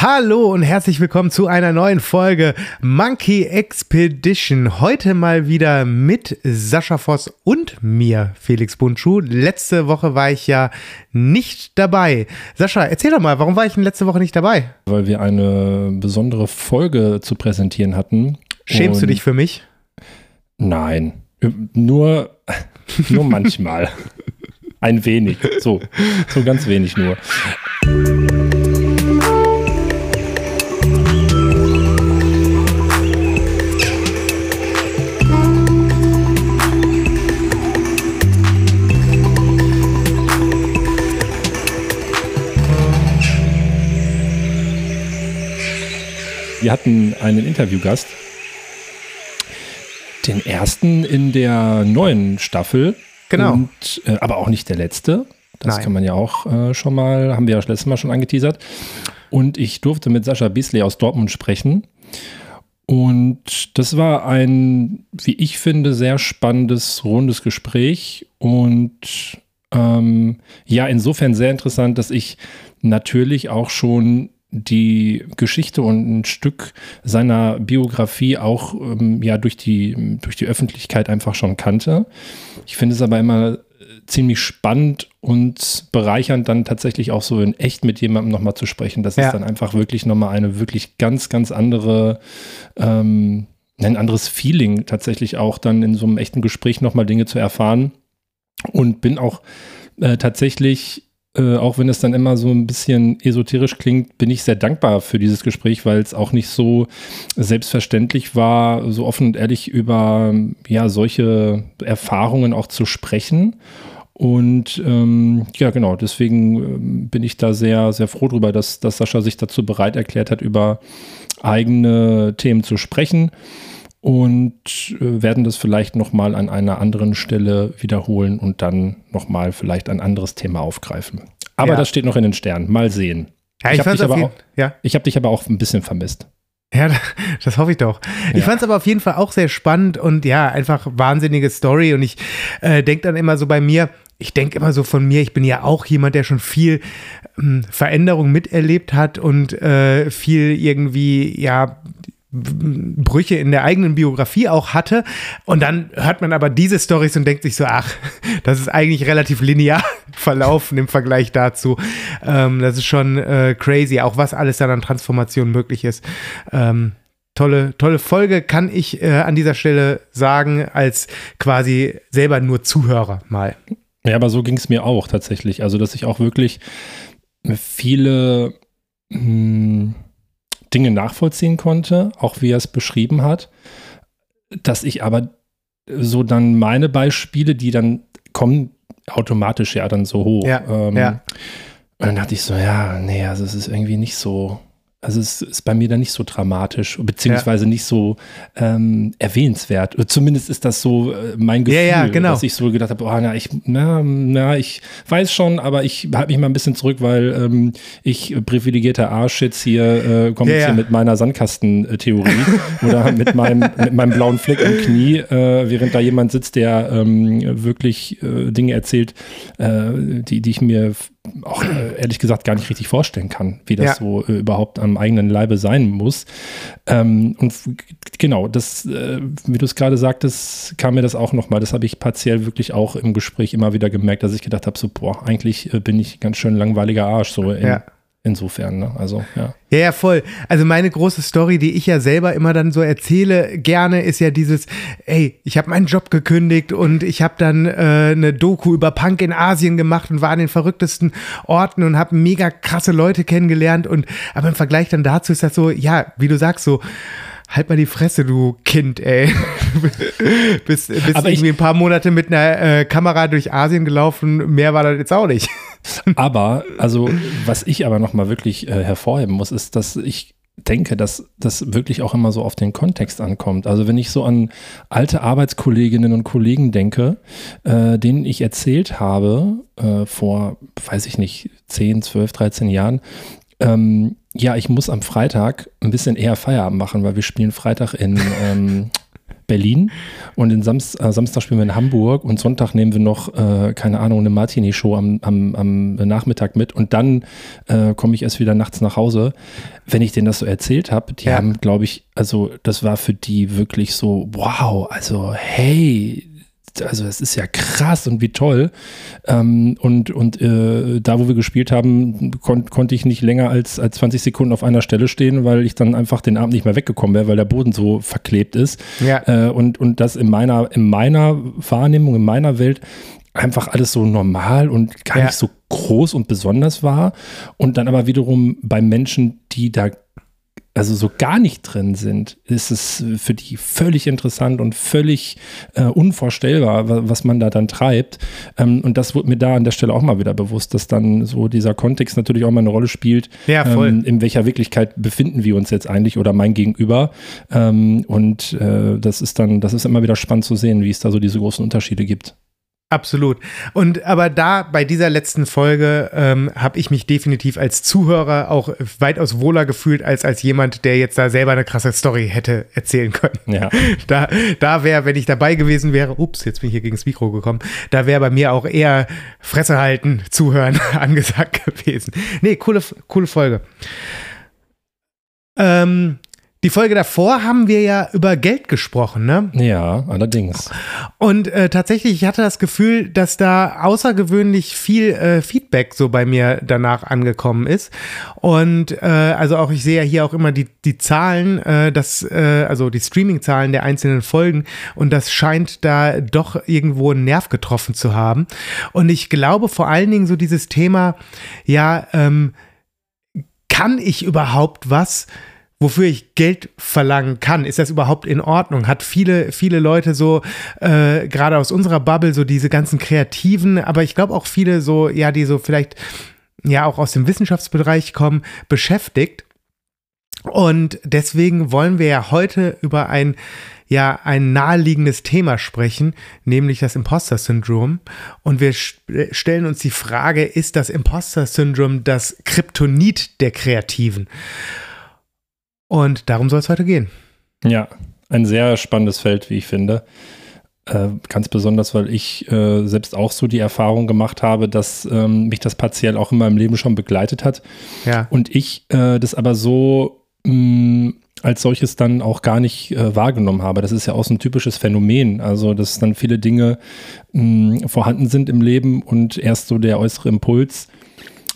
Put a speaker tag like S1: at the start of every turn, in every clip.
S1: Hallo und herzlich willkommen zu einer neuen Folge Monkey Expedition. Heute mal wieder mit Sascha Voss und mir, Felix Buntschuh. Letzte Woche war ich ja nicht dabei. Sascha, erzähl doch mal, warum war ich denn letzte Woche nicht dabei?
S2: Weil wir eine besondere Folge zu präsentieren hatten.
S1: Schämst du dich für mich?
S2: Nein, nur, nur manchmal. Ein wenig, so, so ganz wenig nur. Wir hatten einen Interviewgast, den ersten in der neuen Staffel.
S1: Genau.
S2: Und, äh, aber auch nicht der letzte. Das
S1: Nein.
S2: kann man ja auch äh, schon mal, haben wir ja das letzte Mal schon angeteasert. Und ich durfte mit Sascha Bisley aus Dortmund sprechen. Und das war ein, wie ich finde, sehr spannendes, rundes Gespräch. Und ähm, ja, insofern sehr interessant, dass ich natürlich auch schon die Geschichte und ein Stück seiner Biografie auch ähm, ja durch die, durch die Öffentlichkeit einfach schon kannte. Ich finde es aber immer äh, ziemlich spannend und bereichernd, dann tatsächlich auch so in echt mit jemandem nochmal zu sprechen. Das
S1: Ja.
S2: ist dann einfach wirklich nochmal eine wirklich ganz, ganz andere, ähm, ein anderes Feeling tatsächlich auch dann in so einem echten Gespräch nochmal Dinge zu erfahren. Und bin auch äh, tatsächlich äh, auch wenn es dann immer so ein bisschen esoterisch klingt, bin ich sehr dankbar für dieses Gespräch, weil es auch nicht so selbstverständlich war, so offen und ehrlich über ja solche Erfahrungen auch zu sprechen. Und ähm, ja, genau, deswegen ähm, bin ich da sehr, sehr froh drüber, dass, dass Sascha sich dazu bereit erklärt hat, über eigene Themen zu sprechen und äh, werden das vielleicht nochmal an einer anderen Stelle wiederholen und dann nochmal vielleicht ein anderes Thema aufgreifen. Aber
S1: Ja.
S2: das steht noch in den Sternen. Mal sehen.
S1: Ja,
S2: ich
S1: ich
S2: habe dich, aber auch-
S1: ja.
S2: ich hab dich aber auch ein bisschen vermisst.
S1: Ja, das hoffe ich doch. Ich
S2: Ja.
S1: fand es aber auf jeden Fall auch sehr spannend und ja, einfach wahnsinnige Story. Und ich äh, denke dann immer so bei mir, ich denke immer so von mir, ich bin ja auch jemand, der schon viel ähm, Veränderung miterlebt hat und äh, viel irgendwie, ja, Brüche in der eigenen Biografie auch hatte. Und dann hört man aber diese Stories und denkt sich so, ach, das ist eigentlich relativ linear verlaufen im Vergleich dazu. Ähm, das ist schon äh, crazy, auch was alles dann an Transformation möglich ist. Ähm, tolle, tolle Folge, kann ich äh, an dieser Stelle sagen, als quasi selber nur Zuhörer mal.
S2: Ja, aber so ging es mir auch tatsächlich. Also, dass ich auch wirklich viele mh, Dinge nachvollziehen konnte, auch wie er es beschrieben hat, dass ich aber so dann meine Beispiele, die dann kommen, automatisch ja dann so hoch.
S1: Ja,
S2: ähm,
S1: ja.
S2: Und dann dachte ich so, ja, nee, also es ist irgendwie nicht so, also es ist bei mir dann nicht so dramatisch, beziehungsweise nicht so ähm, erwähnenswert. Zumindest ist das so äh, mein Gefühl,
S1: Ja, ja, genau.
S2: dass ich so gedacht habe, oh, na, ich, na, na, ich weiß schon, aber ich halte mich mal ein bisschen zurück, weil ähm, ich privilegierter Arsch jetzt hier äh, komme
S1: Ja,
S2: jetzt
S1: ja.
S2: hier mit meiner Sandkastentheorie oder mit meinem, mit meinem blauen Fleck im Knie, äh, während da jemand sitzt, der ähm, wirklich äh, Dinge erzählt, äh, die, die ich mir auch äh, ehrlich gesagt gar nicht richtig vorstellen kann, wie das
S1: Ja.
S2: so äh, überhaupt am eigenen Leibe sein muss. Ähm, und genau, das, äh, wie du es gerade sagtest, kam mir das auch nochmal. Das habe ich partiell wirklich auch im Gespräch immer wieder gemerkt, dass ich gedacht habe, so, boah, eigentlich äh, bin ich ganz schön langweiliger Arsch, so in,
S1: Ja.
S2: Insofern, ne? Also, ja.
S1: Ja, ja, voll. Also meine große Story, die ich ja selber immer dann so erzähle, gerne ist ja dieses, ey, ich habe meinen Job gekündigt und ich habe dann äh, eine Doku über Punk in Asien gemacht und war an den verrücktesten Orten und habe mega krasse Leute kennengelernt und aber im Vergleich dann dazu ist das so, ja, wie du sagst, so Halt mal die Fresse, du Kind, ey. bist bist
S2: Aber ich-
S1: irgendwie ein paar Monate mit einer äh, Kamera durch Asien gelaufen, mehr war das jetzt auch nicht.
S2: Aber, also, was ich aber nochmal wirklich äh, hervorheben muss, ist, dass ich denke, dass das wirklich auch immer so auf den Kontext ankommt. Also wenn ich so an alte Arbeitskolleginnen und Kollegen denke, äh, denen ich erzählt habe, äh, vor, weiß ich nicht, 10, 12, 13 Jahren, ähm, ja, ich muss am Freitag ein bisschen eher Feierabend machen, weil wir spielen Freitag in, ähm, Berlin und den Samst, äh, Samstag spielen wir in Hamburg und Sonntag nehmen wir noch, äh, keine Ahnung, eine Martini-Show am, am, am, Nachmittag mit und dann äh, komme ich erst wieder nachts nach Hause. Wenn ich denen das so erzählt habe, die ja. haben, glaube ich, also das war für die wirklich so, wow, also hey, also es ist ja krass und wie toll. Ähm, und und äh, da, wo wir gespielt haben, kon konnte ich nicht länger als, als 20 Sekunden auf einer Stelle stehen, weil ich dann einfach den Abend nicht mehr weggekommen wäre, weil der Boden so verklebt ist. Ja. Äh, und, und das in meiner, in meiner Wahrnehmung, in meiner Welt einfach alles so normal und gar ja. nicht so groß und besonders war. Und dann aber wiederum bei Menschen, die da also so gar nicht drin sind, ist es für die völlig interessant und völlig äh, unvorstellbar, was man da dann treibt. Ähm, und das wurde mir da an der Stelle auch mal wieder bewusst, dass dann so dieser Kontext natürlich auch mal eine Rolle spielt. Ja, voll. Ähm, in welcher Wirklichkeit befinden wir uns jetzt eigentlich oder mein Gegenüber? Ähm, und äh, das ist dann, das ist immer wieder spannend zu sehen, wie es da so diese großen Unterschiede gibt.
S1: Absolut. Und aber da bei dieser letzten Folge ähm, habe ich mich definitiv als Zuhörer auch weitaus wohler gefühlt als als jemand, der jetzt da selber eine krasse Story hätte erzählen können. Ja. Da, da wäre, wenn ich dabei gewesen wäre, ups, jetzt bin ich hier gegen das Mikro gekommen, da wäre bei mir auch eher Fresse halten, zuhören angesagt gewesen. Nee, coole, coole Folge. Ähm, die Folge davor haben wir ja über Geld gesprochen, ne?
S2: Ja, allerdings.
S1: Und äh, tatsächlich, ich hatte das Gefühl, dass da außergewöhnlich viel äh, Feedback so bei mir danach angekommen ist. Und äh, also auch, ich sehe ja hier auch immer die, die Zahlen, äh, das, äh, also die Streaming-Zahlen der einzelnen Folgen. Und das scheint da doch irgendwo einen Nerv getroffen zu haben. Und ich glaube vor allen Dingen so dieses Thema, ja, ähm, kann ich überhaupt was? Wofür ich Geld verlangen kann. Ist das überhaupt in Ordnung? Hat viele, viele Leute so, äh, gerade aus unserer Bubble, so diese ganzen Kreativen, aber ich glaube auch viele so, ja, die so vielleicht ja auch aus dem Wissenschaftsbereich kommen, beschäftigt. Und deswegen wollen wir ja heute über ein ja ein naheliegendes Thema sprechen, nämlich das Imposter-Syndrom. Und wir stellen uns die Frage, ist das Imposter-Syndrom das Kryptonit der Kreativen? Und darum soll es heute gehen.
S2: Ja, ein sehr spannendes Feld, wie ich finde. Äh, ganz besonders, weil ich äh, selbst auch so die Erfahrung gemacht habe, dass ähm, mich das partiell auch in meinem Leben schon begleitet hat. Ja. Und ich äh, das aber so mh, mm, als solches dann auch gar nicht äh, wahrgenommen habe. Das ist ja auch so ein typisches Phänomen. Also, dass dann viele Dinge mh, mm, vorhanden sind im Leben und erst so der äußere Impuls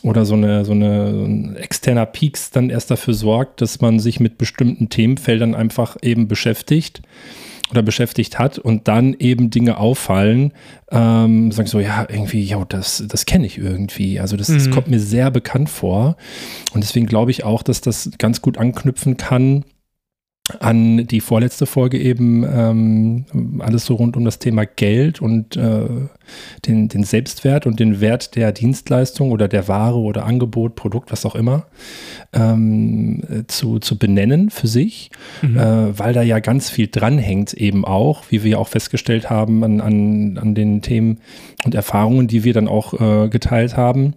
S2: oder so eine, so eine ein externer Peaks dann erst dafür sorgt, dass man sich mit bestimmten Themenfeldern einfach eben beschäftigt oder beschäftigt hat und dann eben Dinge auffallen, ähm, sagen so, ja, irgendwie, ja, das, das kenne ich irgendwie. Also das, mhm. das kommt mir sehr bekannt vor. Und deswegen glaube ich auch, dass das ganz gut anknüpfen kann an die vorletzte Folge eben ähm, alles so rund um das Thema Geld und äh, den, den Selbstwert und den Wert der Dienstleistung oder der Ware oder Angebot, Produkt, was auch immer, ähm, zu, zu benennen für sich, mhm. äh, weil da ja ganz viel dranhängt eben auch, wie wir auch festgestellt haben an, an, an den Themen und Erfahrungen, die wir dann auch äh, geteilt haben.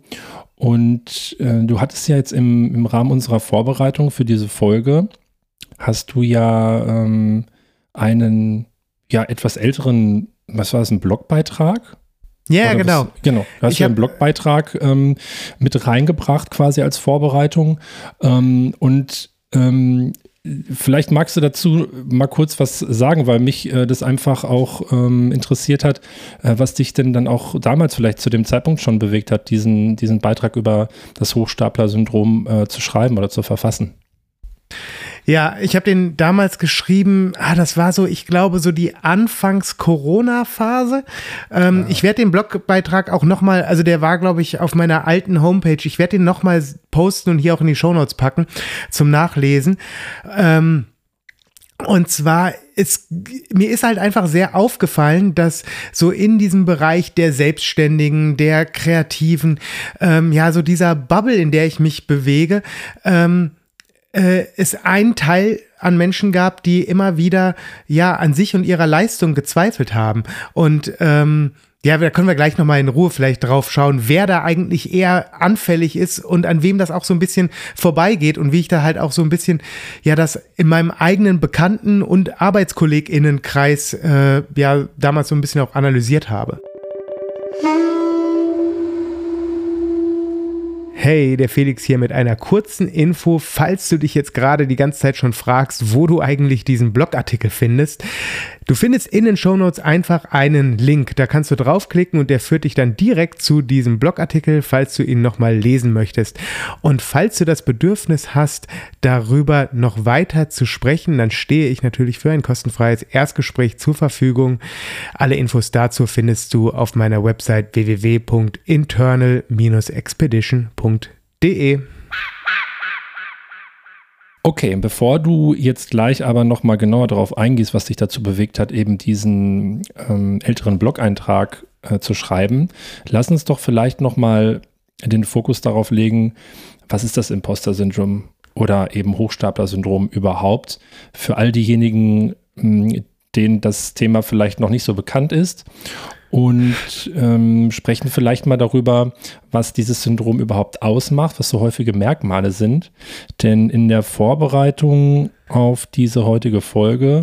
S2: Und äh, du hattest ja jetzt im, im Rahmen unserer Vorbereitung für diese Folge hast du ja ähm, einen ja etwas älteren, was war das, ein Blogbeitrag?
S1: Ja, Oder genau.
S2: Was, genau. Du hast ich ja einen Blogbeitrag ähm, mit reingebracht, quasi als Vorbereitung. Ähm, und ähm, vielleicht magst du dazu mal kurz was sagen, weil mich äh, das einfach auch ähm, interessiert hat, äh, was dich denn dann auch damals vielleicht zu dem Zeitpunkt schon bewegt hat, diesen, diesen Beitrag über das Hochstapler-Syndrom äh, zu schreiben oder zu verfassen.
S1: Ja, ich habe den damals geschrieben, ah, das war so, ich glaube, so die Anfangs-Corona-Phase. Ähm, ja. Ich werde den Blogbeitrag auch nochmal, also der war, glaube ich, auf meiner alten Homepage. Ich werde den nochmal posten und hier auch in die Shownotes packen zum Nachlesen. Ähm, und zwar ist, mir ist halt einfach sehr aufgefallen, dass so in diesem Bereich der Selbstständigen, der Kreativen, ähm, ja, so dieser Bubble, in der ich mich bewege, ähm, äh, es einen Teil an Menschen gab, die immer wieder ja an sich und ihrer Leistung gezweifelt haben und ähm, ja, da können wir gleich nochmal in Ruhe vielleicht drauf schauen, wer da eigentlich eher anfällig ist und an wem das auch so ein bisschen vorbeigeht und wie ich da halt auch so ein bisschen, ja, das in meinem eigenen Bekannten- und ArbeitskollegInnenkreis, äh, ja, damals so ein bisschen auch analysiert habe. Hey, der Felix hier mit einer kurzen Info, falls du dich jetzt gerade die ganze Zeit schon fragst, wo du eigentlich diesen Blogartikel findest. Du findest in den Shownotes einfach einen Link, da kannst du draufklicken und der führt dich dann direkt zu diesem Blogartikel, falls du ihn nochmal lesen möchtest. Und falls du das Bedürfnis hast, darüber noch weiter zu sprechen, dann stehe ich natürlich für ein kostenfreies Erstgespräch zur Verfügung. Alle Infos dazu findest du auf meiner Website www.internal-expedition.de.
S2: Okay, bevor du jetzt gleich aber nochmal genauer darauf eingehst, was dich dazu bewegt hat, eben diesen ähm, älteren Blog-Eintrag äh, zu schreiben, lass uns doch vielleicht nochmal den Fokus darauf legen, was ist das Imposter-Syndrom oder eben Hochstapler-Syndrom überhaupt für all diejenigen, hm, denen das Thema vielleicht noch nicht so bekannt ist und ähm, sprechen vielleicht mal darüber, was dieses Syndrom überhaupt ausmacht, was so häufige Merkmale sind. Denn in der Vorbereitung auf diese heutige Folge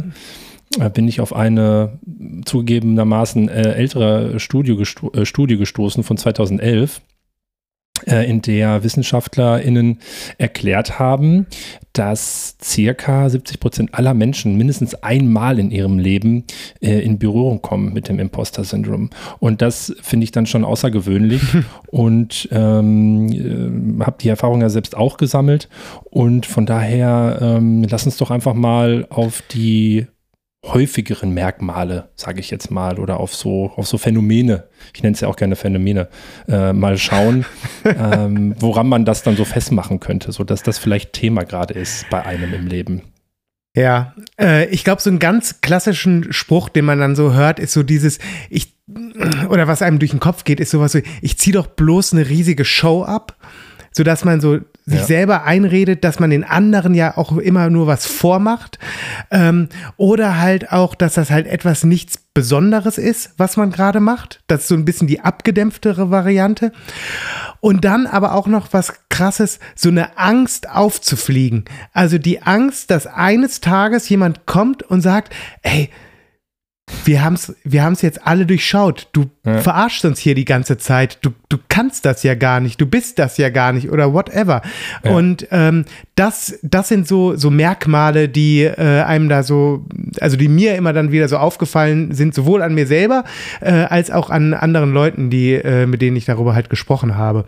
S2: äh, bin ich auf eine zugegebenermaßen äh, ältere Studie, gesto äh, Studie gestoßen von 2011 äh, in der WissenschaftlerInnen erklärt haben, dass circa 70 Prozent aller Menschen mindestens einmal in ihrem Leben äh, in Berührung kommen mit dem Imposter-Syndrom. Und das finde ich dann schon außergewöhnlich und ähm, äh, habe die Erfahrung ja selbst auch gesammelt. Und von daher ähm, lass uns doch einfach mal auf die häufigeren Merkmale, sage ich jetzt mal, oder auf so, auf so Phänomene, ich nenne es ja auch gerne Phänomene, äh, mal schauen, ähm, woran man das dann so festmachen könnte, sodass das vielleicht Thema gerade ist bei einem im Leben.
S1: Ja, äh, ich glaube, so einen ganz klassischen Spruch, den man dann so hört, ist so dieses, ich, oder was einem durch den Kopf geht, ist sowas so, ich ziehe doch bloß eine riesige Show ab, sodass man so sich ja. selber einredet, dass man den anderen ja auch immer nur was vormacht. Ähm, oder halt auch, dass das halt etwas nichts Besonderes ist, was man gerade macht. Das ist so ein bisschen die abgedämpftere Variante. Und dann aber auch noch was krasses, so eine Angst aufzufliegen. Also die Angst, dass eines Tages jemand kommt und sagt, ey, wir haben es wir haben's jetzt alle durchschaut. Du ja. verarschst uns hier die ganze Zeit. Du, du kannst das ja gar nicht. Du bist das ja gar nicht oder whatever. Ja. Und ähm, das, das sind so, so Merkmale, die äh, einem da so, also die mir immer dann wieder so aufgefallen sind, sowohl an mir selber äh, als auch an anderen Leuten, die, äh, mit denen ich darüber halt gesprochen habe.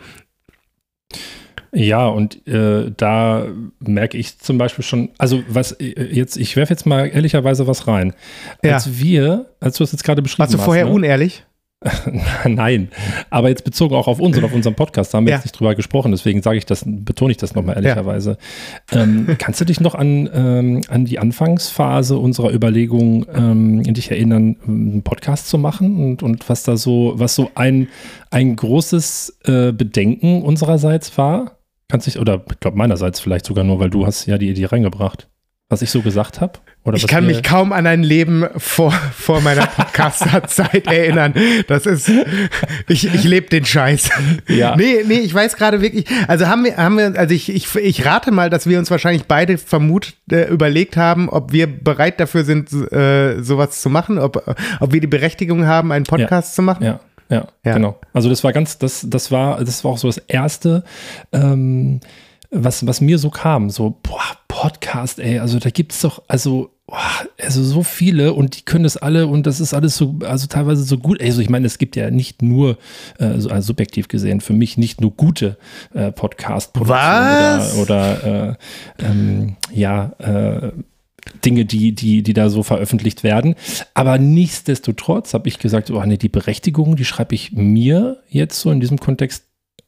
S2: Ja, und äh, da merke ich zum Beispiel schon, also was äh, jetzt, ich werfe jetzt mal ehrlicherweise was rein. Ja. Als wir, als du es jetzt gerade beschrieben hast.
S1: Warst du vorher
S2: ne?
S1: unehrlich?
S2: Nein, aber jetzt bezogen auch auf uns und auf unseren Podcast, da haben wir ja. jetzt nicht drüber gesprochen, deswegen sage ich das, betone ich das nochmal ehrlicherweise. Ja. Ähm, kannst du dich noch an, ähm, an die Anfangsphase unserer Überlegung ähm, in dich erinnern, einen Podcast zu machen und, und was da so, was so ein, ein großes äh, Bedenken unsererseits war? Kannst dich, oder ich glaube meinerseits vielleicht sogar nur, weil du hast ja die Idee reingebracht, was ich so gesagt habe.
S1: ich kann mich kaum an ein Leben vor, vor meiner Podcaster-Zeit erinnern. Das ist, ich, ich lebe den Scheiß. Ja. Nee, nee, ich weiß gerade wirklich, also haben wir, haben wir, also ich, ich, ich rate mal, dass wir uns wahrscheinlich beide vermut, äh, überlegt haben, ob wir bereit dafür sind, äh, sowas zu machen, ob, ob wir die Berechtigung haben, einen Podcast
S2: ja.
S1: zu machen.
S2: Ja. Ja, ja, genau. Also das war ganz, das, das war, das war auch so das erste, ähm, was, was mir so kam. So, boah, Podcast, ey, also da gibt es doch, also, boah, also so viele und die können das alle und das ist alles so, also teilweise so gut. Also ich meine, es gibt ja nicht nur, äh, so, also subjektiv gesehen, für mich nicht nur gute äh, Podcast-Produktionen oder, oder äh, ähm, ja, äh, Dinge, die, die, die da so veröffentlicht werden. Aber nichtsdestotrotz habe ich gesagt, oh nee, die Berechtigung, die schreibe ich mir jetzt so in diesem Kontext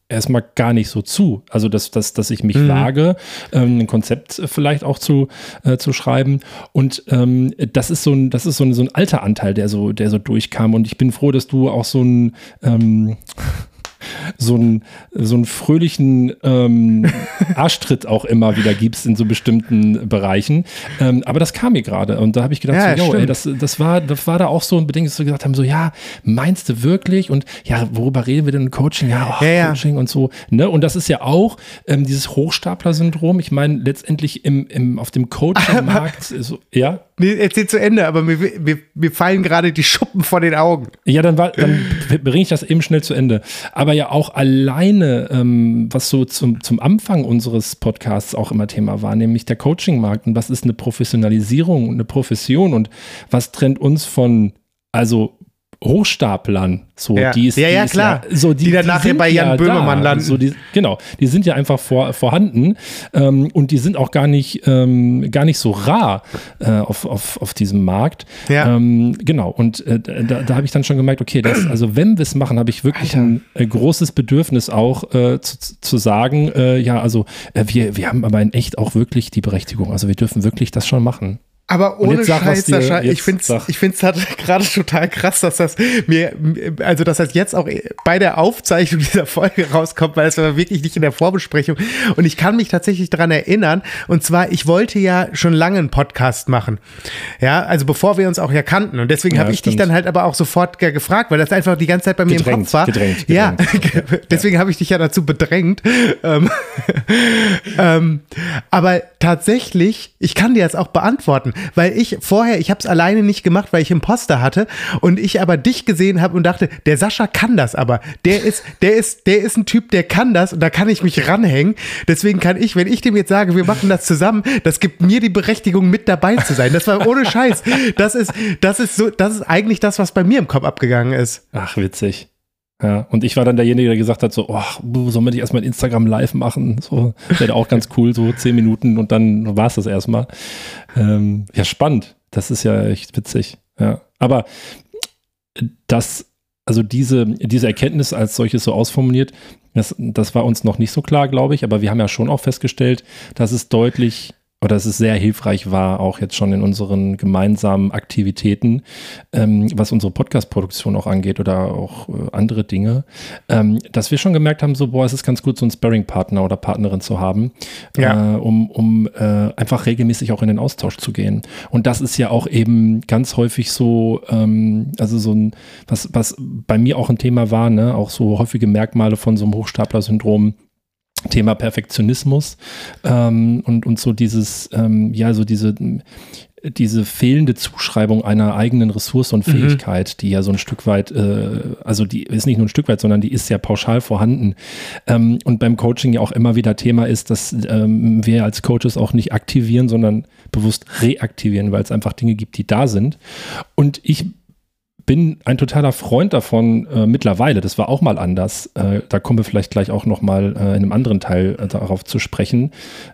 S2: erstmal gar nicht so zu. Also, dass, dass, dass ich mich mhm. wage, ähm, ein Konzept vielleicht auch zu, äh, zu schreiben. Und ähm, das ist so ein, das ist so ein, so ein alter Anteil, der so, der so durchkam. Und ich bin froh, dass du auch so ein ähm, so einen, so einen fröhlichen ähm, Arschtritt auch immer wieder gibst in so bestimmten Bereichen. Ähm, aber das kam mir gerade und da habe ich gedacht,
S1: Ja,
S2: so, yo, ey, das, das, war, das war da auch so ein Beding, dass wir gesagt haben, so ja, meinst du wirklich? Und ja, worüber reden wir denn im Coaching? Ja, oh,
S1: Ja, ja.
S2: Coaching und so. Ne? Und das ist ja auch ähm, dieses Hochstapler-Syndrom. Ich meine, letztendlich im, im, auf dem Coaching-Markt, so, ja,
S1: Nee, erzähl zu Ende, aber mir, mir, mir fallen gerade die Schuppen vor den Augen.
S2: Ja, dann, war, dann bringe ich das eben schnell zu Ende. Aber ja auch alleine, ähm, was so zum, zum Anfang unseres Podcasts auch immer Thema war, nämlich der Coaching-Markt und was ist eine Professionalisierung und eine Profession und was trennt uns von, also Hochstaplern, so
S1: Ja.
S2: die ist,
S1: Ja,
S2: die
S1: ja,
S2: ist
S1: klar.
S2: so
S1: Die dann nachher
S2: sind
S1: bei Jan Böhmermann landen.
S2: So die, genau, die sind ja einfach vor, vorhanden ähm, und die sind auch gar nicht, ähm, gar nicht so rar äh, auf, auf, auf diesem Markt.
S1: Ja.
S2: Ähm, genau, und äh, da, da habe ich dann schon gemerkt, okay, das, also wenn wir es machen, habe ich wirklich
S1: Alter.
S2: ein äh, großes Bedürfnis auch äh, zu, zu sagen, äh, ja, also äh, wir, wir haben aber in echt auch wirklich die Berechtigung. Also wir dürfen wirklich das schon machen.
S1: Aber ohne Scheiß, Sascha, ich finde es halt gerade total krass, dass das mir, also dass das jetzt auch bei der Aufzeichnung dieser Folge rauskommt, weil das war wirklich nicht in der Vorbesprechung. Und ich kann mich tatsächlich daran erinnern, und zwar, ich wollte ja schon lange einen Podcast machen. Ja, also bevor wir uns auch ja kannten. Und deswegen
S2: Ja,
S1: habe ich dich
S2: stimmt.
S1: dann halt aber auch sofort ge- gefragt, weil das einfach die ganze Zeit bei mir im
S2: Gedrängt,
S1: Kopf war.
S2: gedrängt,
S1: ja,
S2: gedrängt.
S1: deswegen habe ich dich ja dazu bedrängt. Ähm, ähm, aber tatsächlich, ich kann dir das auch beantworten, weil ich vorher, ich habe es alleine nicht gemacht, weil ich Imposter hatte und ich aber dich gesehen habe und dachte, der Sascha kann das aber. Der ist, der ist, der ist ein Typ, der kann das und da kann ich mich ranhängen. Deswegen kann ich, wenn ich dem jetzt sage, wir machen das zusammen, das gibt mir die Berechtigung, mit dabei zu sein. Das war ohne Scheiß. Das ist, das ist so, das ist eigentlich das, was bei mir im Kopf abgegangen ist.
S2: Ach, witzig. Ja, und ich war dann derjenige, der gesagt hat, so, oh, sollen wir nicht erstmal ein Instagram live machen? So, wäre auch ganz cool, so zehn Minuten und dann war es das erstmal. Ähm, ja, spannend. Das ist ja echt witzig. Ja. Aber das, also diese, diese Erkenntnis als solches so ausformuliert, das, das war uns noch nicht so klar, glaube ich, aber wir haben ja schon auch festgestellt, dass es deutlich oder dass es sehr hilfreich war, auch jetzt schon in unseren gemeinsamen Aktivitäten, ähm, was unsere Podcast-Produktion auch angeht oder auch äh, andere Dinge, ähm, dass wir schon gemerkt haben, so, boah, es ist ganz gut, so einen Sparring-Partner oder Partnerin zu haben,
S1: Ja.
S2: äh, um, um äh, einfach regelmäßig auch in den Austausch zu gehen. Und das ist ja auch eben ganz häufig so, ähm, also so ein, was, was bei mir auch ein Thema war, ne, auch so häufige Merkmale von so einem Hochstapler-Syndrom. Thema Perfektionismus ähm, und, und so dieses, ähm, ja, so diese, diese fehlende Zuschreibung einer eigenen Ressource und Fähigkeit, die ja so ein Stück weit, äh, also die ist nicht nur ein Stück weit, sondern die ist ja pauschal vorhanden. Ähm, und beim Coaching ja auch immer wieder Thema ist, dass ähm, wir als Coaches auch nicht aktivieren, sondern bewusst reaktivieren, weil es einfach Dinge gibt, die da sind. Und ich bin ein totaler Freund davon äh, mittlerweile. Das war auch mal anders. Äh, da kommen wir vielleicht gleich auch noch mal äh, in einem anderen Teil äh, darauf zu sprechen,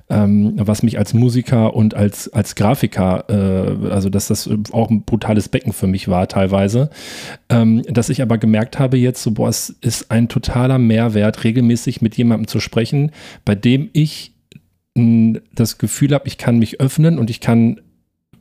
S2: ähm, was mich als Musiker und als, als Grafiker, äh, also dass das auch ein brutales Becken für mich war teilweise, ähm, dass ich aber gemerkt habe jetzt, so, boah, es ist ein totaler Mehrwert, regelmäßig mit jemandem zu sprechen, bei dem ich das Gefühl habe, ich kann mich öffnen und ich kann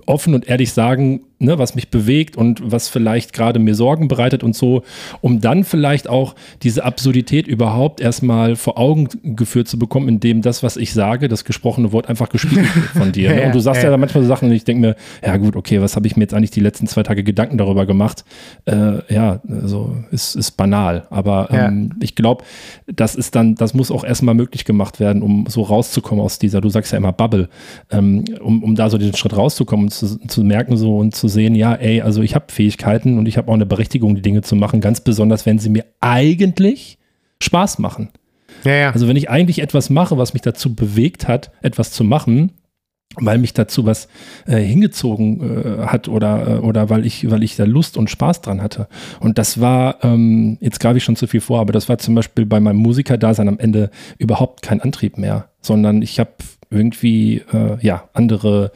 S2: offen und ehrlich sagen, ne, was mich bewegt und was vielleicht gerade mir Sorgen bereitet und so, um dann vielleicht auch diese Absurdität überhaupt erstmal vor Augen geführt zu bekommen, indem das, was ich sage, das gesprochene Wort einfach gespiegelt wird von dir. Ne?
S1: Ja,
S2: Und du sagst
S1: ja.
S2: ja, manchmal so Sachen und ich denke mir, ja gut, okay, was habe ich mir jetzt eigentlich die letzten zwei Tage Gedanken darüber gemacht? Äh, ja, also ist, ist banal. Aber
S1: Ja.
S2: ähm, ich glaube, das ist dann, das muss auch erstmal möglich gemacht werden, um so rauszukommen aus dieser, du sagst ja immer Bubble, ähm, um, um da so diesen Schritt rauszukommen und zu, zu merken so und zu sehen, ja, ey, also ich habe Fähigkeiten und ich habe auch eine Berechtigung, die Dinge zu machen, ganz besonders, wenn sie mir eigentlich Spaß machen.
S1: Ja, ja.
S2: Also wenn ich eigentlich etwas mache, was mich dazu bewegt hat, etwas zu machen, weil mich dazu was äh, hingezogen äh, hat oder, äh, oder weil ich, weil ich da Lust und Spaß dran hatte. Und das war, ähm, jetzt greife ich schon zu viel vor, aber das war zum Beispiel bei meinem Musikerdasein am Ende überhaupt kein Antrieb mehr, sondern ich habe irgendwie äh, ja andere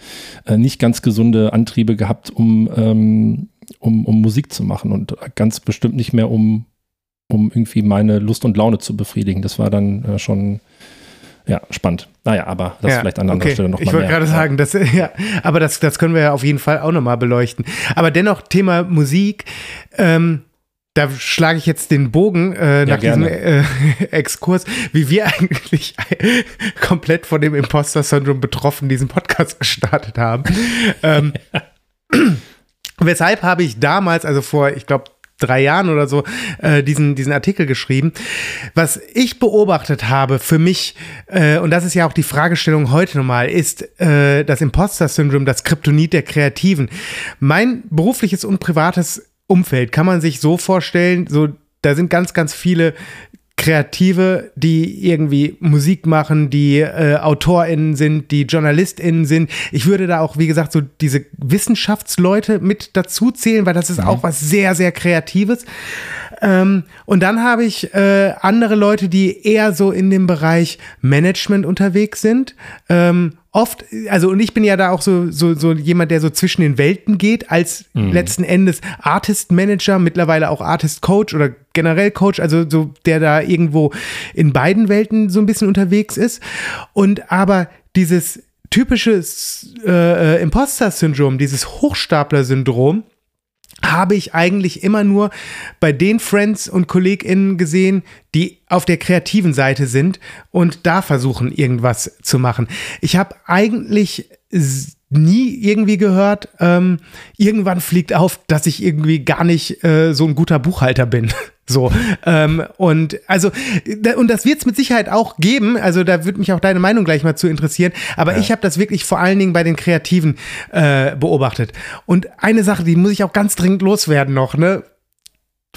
S2: äh, nicht ganz gesunde Antriebe gehabt, um, ähm, um, um Musik zu machen und ganz bestimmt nicht mehr um um irgendwie meine Lust und Laune zu befriedigen. Das war dann äh, schon ja, spannend. Naja, aber das
S1: Ja,
S2: vielleicht an anderer
S1: okay.
S2: Stelle nochmal
S1: Ich wollte gerade sagen, das, ja, aber das, das können wir ja auf jeden Fall auch nochmal beleuchten. Aber dennoch, Thema Musik, ähm, da schlage ich jetzt den Bogen äh, nach
S2: gerne.
S1: diesem äh, Exkurs, wie wir eigentlich komplett von dem Imposter-Syndrom betroffen diesen Podcast gestartet haben. ähm, weshalb habe ich damals, also vor, ich glaube, drei Jahren oder so äh, diesen, diesen Artikel geschrieben. Was ich beobachtet habe für mich, äh, und das ist ja auch die Fragestellung heute nochmal, ist äh, das Imposter-Syndrom, das Kryptonit der Kreativen. Mein berufliches und privates Umfeld kann man sich so vorstellen, so da sind ganz, ganz viele Kreative, die irgendwie Musik machen, die äh, AutorInnen sind, die JournalistInnen sind. Ich würde da auch, wie gesagt, so diese Wissenschaftsleute mit dazu zählen, weil das ist
S2: Ja.
S1: auch was sehr, sehr Kreatives. Ähm, und dann habe ich äh, andere Leute, die eher so in dem Bereich Management unterwegs sind. Ähm, oft, also und ich bin ja da auch so, so, so jemand, der so zwischen den Welten geht, als letzten Endes Artist Manager, mittlerweile auch Artist Coach oder generell Coach, also so der da irgendwo in beiden Welten so ein bisschen unterwegs ist. Und aber dieses typische äh, Imposter-Syndrom, dieses Hochstapler-Syndrom, habe ich eigentlich immer nur bei den Friends und KollegInnen gesehen, die auf der kreativen Seite sind und da versuchen, irgendwas zu machen. Ich habe eigentlich nie irgendwie gehört, ähm, irgendwann fliegt auf, dass ich irgendwie gar nicht äh, so ein guter Buchhalter bin. So, ähm, und also, da- und das wird es mit Sicherheit auch geben. Also, da würde mich auch deine Meinung gleich mal zu interessieren. Aber ich habe das wirklich vor allen Dingen bei den Kreativen äh, beobachtet. Und eine Sache, die muss ich auch ganz dringend loswerden noch, ne?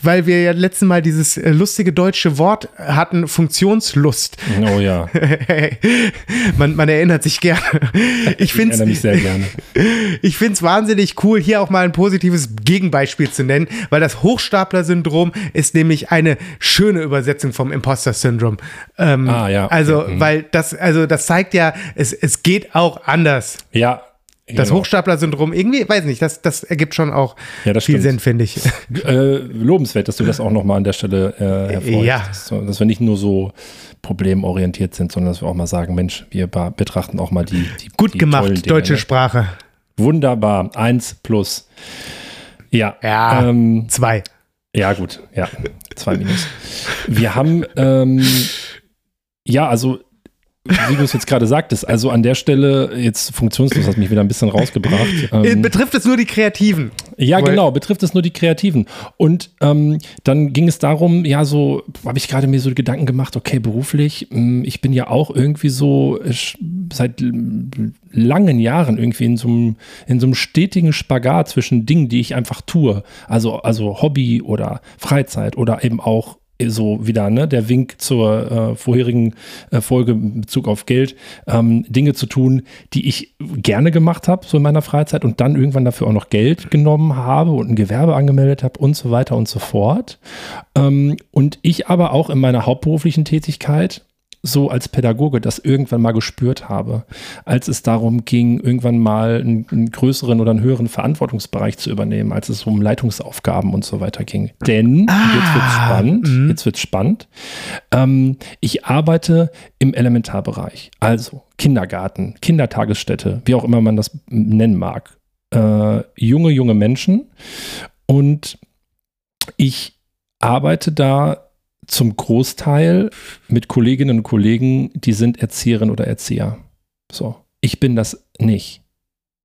S1: Weil wir ja letztes Mal dieses äh, lustige deutsche Wort hatten, Funktionslust.
S2: Oh ja,
S1: man, man erinnert sich gerne. Ich
S2: ich
S1: finde
S2: erinnere mich sehr gerne.
S1: ich finde es wahnsinnig cool, hier auch mal ein positives Gegenbeispiel zu nennen, weil das Hochstapler-Syndrom ist nämlich eine schöne Übersetzung vom Imposter-Syndrom. Ähm,
S2: Ah, ja, okay.
S1: Also, weil das, also das zeigt ja, es, es geht auch anders.
S2: Ja.
S1: Das
S2: genau.
S1: Hochstapler-Syndrom, irgendwie, weiß nicht, das, das ergibt schon auch
S2: Ja,
S1: viel
S2: stimmt.
S1: Sinn, finde ich.
S2: Äh, lobenswert, dass du das auch nochmal an der Stelle äh, hervorhebst.
S1: Ja.
S2: Dass, dass wir nicht nur so problemorientiert sind, sondern dass wir auch mal sagen, Mensch, wir betrachten auch mal die, die
S1: Gut
S2: die
S1: gemacht,
S2: Dinge,
S1: deutsche
S2: ne?
S1: Sprache.
S2: Wunderbar, eins plus. Ja,
S1: Ja,
S2: ähm,
S1: zwei.
S2: ja gut, ja, zwei Minus. Wir haben, ähm, ja, also wie du es jetzt gerade sagtest, also an der Stelle jetzt funktionslos, hast mich wieder ein bisschen rausgebracht.
S1: Äh,
S2: Ähm,
S1: Betrifft es nur die Kreativen?
S2: ja,
S1: Weil-
S2: genau, betrifft es nur die Kreativen. Und ähm, dann ging es darum, ja, so habe ich gerade mir so Gedanken gemacht, okay, beruflich, mh, ich bin ja auch irgendwie so äh, seit langen Jahren irgendwie in so einem, in so einem stetigen Spagat zwischen Dingen, die ich einfach tue. Also, also Hobby oder Freizeit oder eben auch so wieder, ne, der Wink zur äh, vorherigen äh, Folge in Bezug auf Geld, ähm, Dinge zu tun, die ich gerne gemacht habe, so in meiner Freizeit und dann irgendwann dafür auch noch Geld genommen habe und ein Gewerbe angemeldet habe und so weiter und so fort. Ähm, und ich aber auch in meiner hauptberuflichen Tätigkeit so als Pädagoge das irgendwann mal gespürt habe, als es darum ging, irgendwann mal einen, einen größeren oder einen höheren Verantwortungsbereich zu übernehmen, als es um Leitungsaufgaben und so weiter ging. Denn, jetzt wird spannend,
S1: mhm.
S2: jetzt wird spannend, ähm, ich arbeite im Elementarbereich, also Kindergarten, Kindertagesstätte, wie auch immer man das nennen mag. Äh, junge, junge Menschen und ich arbeite da zum Großteil mit Kolleginnen und Kollegen, die sind Erzieherinnen oder Erzieher. So, ich bin das nicht.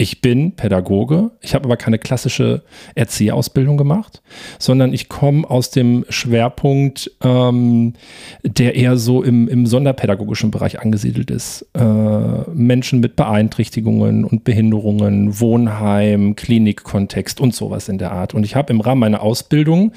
S2: Ich bin Pädagoge, ich habe aber keine klassische Erzieherausbildung gemacht, sondern ich komme aus dem Schwerpunkt, ähm, der eher so im, im sonderpädagogischen Bereich angesiedelt ist. Äh, Menschen mit Beeinträchtigungen und Behinderungen, Wohnheim, Klinikkontext und sowas in der Art. Und ich habe im Rahmen meiner Ausbildung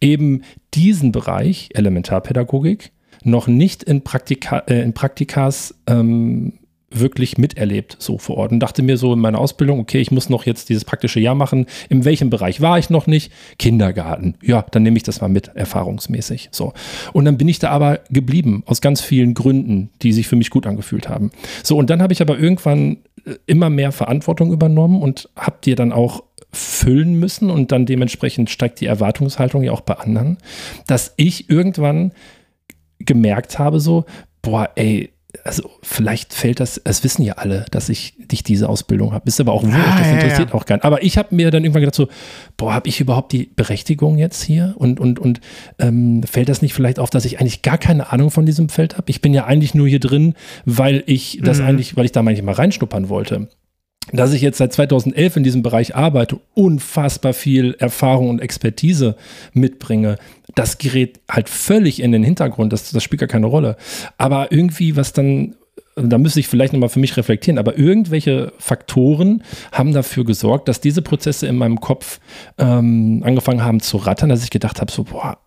S2: eben diesen Bereich Elementarpädagogik noch nicht in, Praktika, äh, in Praktikas ähm, wirklich miterlebt, so vor Ort. Und dachte mir so in meiner Ausbildung, okay, ich muss noch jetzt dieses praktische Jahr machen. In welchem Bereich war ich noch nicht? Kindergarten. Ja, dann nehme ich das mal mit, erfahrungsmäßig. So. Und dann bin ich da aber geblieben, aus ganz vielen Gründen, die sich für mich gut angefühlt haben. So, und dann habe ich aber irgendwann äh, immer mehr Verantwortung übernommen und habe dir dann auch füllen müssen und dann dementsprechend steigt die Erwartungshaltung ja auch bei anderen, dass ich irgendwann gemerkt habe, so, boah, ey, also vielleicht fällt das, es wissen ja alle, dass ich dich diese Ausbildung habe. Ist aber auch wurscht,
S1: Ah,
S2: das
S1: ja,
S2: interessiert
S1: ja.
S2: auch keinen. Aber ich habe mir dann irgendwann gedacht so, boah, habe ich überhaupt die Berechtigung jetzt hier? Und, und, und ähm, fällt das nicht vielleicht auf, dass ich eigentlich gar keine Ahnung von diesem Feld habe? Ich bin ja eigentlich nur hier drin, weil ich das
S1: Mhm.
S2: eigentlich, weil ich da manchmal reinschnuppern wollte dass ich jetzt seit 2011 in diesem Bereich arbeite, unfassbar viel Erfahrung und Expertise mitbringe, das gerät halt völlig in den Hintergrund. Das, das spielt gar keine Rolle. Aber irgendwie, was dann, da müsste ich vielleicht nochmal für mich reflektieren, aber irgendwelche Faktoren haben dafür gesorgt, dass diese Prozesse in meinem Kopf ähm, angefangen haben zu rattern, dass ich gedacht habe, so, boah,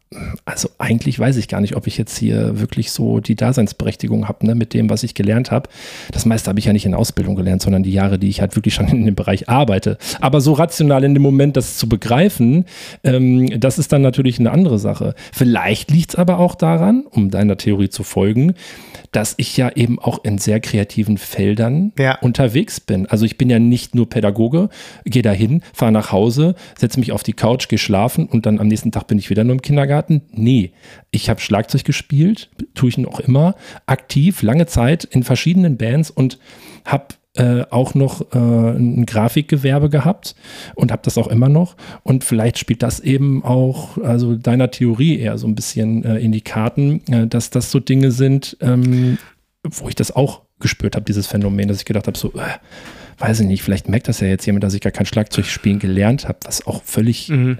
S2: also eigentlich weiß ich gar nicht, ob ich jetzt hier wirklich so die Daseinsberechtigung habe, ne, mit dem, was ich gelernt habe. Das meiste habe ich ja nicht in Ausbildung gelernt, sondern die Jahre, die ich halt wirklich schon in dem Bereich arbeite. Aber so rational in dem Moment das zu begreifen, ähm, das ist dann natürlich eine andere Sache. Vielleicht liegt es aber auch daran, um deiner Theorie zu folgen, dass ich ja eben auch in sehr kreativen Feldern
S1: Ja.
S2: unterwegs bin. Also ich bin ja nicht nur Pädagoge, gehe dahin, fahre nach Hause, setze mich auf die Couch, gehe schlafen und dann am nächsten Tag bin ich wieder nur im Kindergarten. Nee, ich habe Schlagzeug gespielt, tue ich noch immer, aktiv, lange Zeit in verschiedenen Bands und habe äh, auch noch äh, ein Grafikgewerbe gehabt und habe das auch immer noch. Und vielleicht spielt das eben auch, also deiner Theorie eher so ein bisschen äh, in die Karten, äh, dass das so Dinge sind, ähm, wo ich das auch gespürt habe, dieses Phänomen, dass ich gedacht habe, so, äh, weiß ich nicht, vielleicht merkt das ja jetzt jemand, dass ich gar kein Schlagzeug spielen gelernt habe, was auch völlig
S1: Mhm.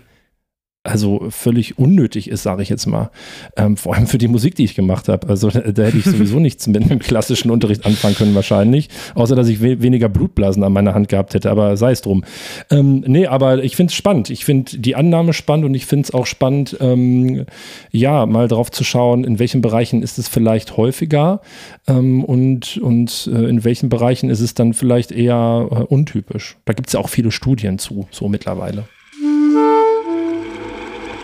S2: Also völlig unnötig ist, sage ich jetzt mal. Ähm, vor allem für die Musik, die ich gemacht habe. Also da, da hätte ich sowieso nichts mit einem klassischen Unterricht anfangen können wahrscheinlich, außer dass ich we weniger Blutblasen an meiner Hand gehabt hätte, aber sei es drum. Ähm, nee, aber ich finde es spannend. Ich finde die Annahme spannend und ich finde es auch spannend, ähm, ja, mal drauf zu schauen, in welchen Bereichen ist es vielleicht häufiger ähm, und, und äh, in welchen Bereichen ist es dann vielleicht eher äh, untypisch. Da gibt es ja auch viele Studien zu, so mittlerweile.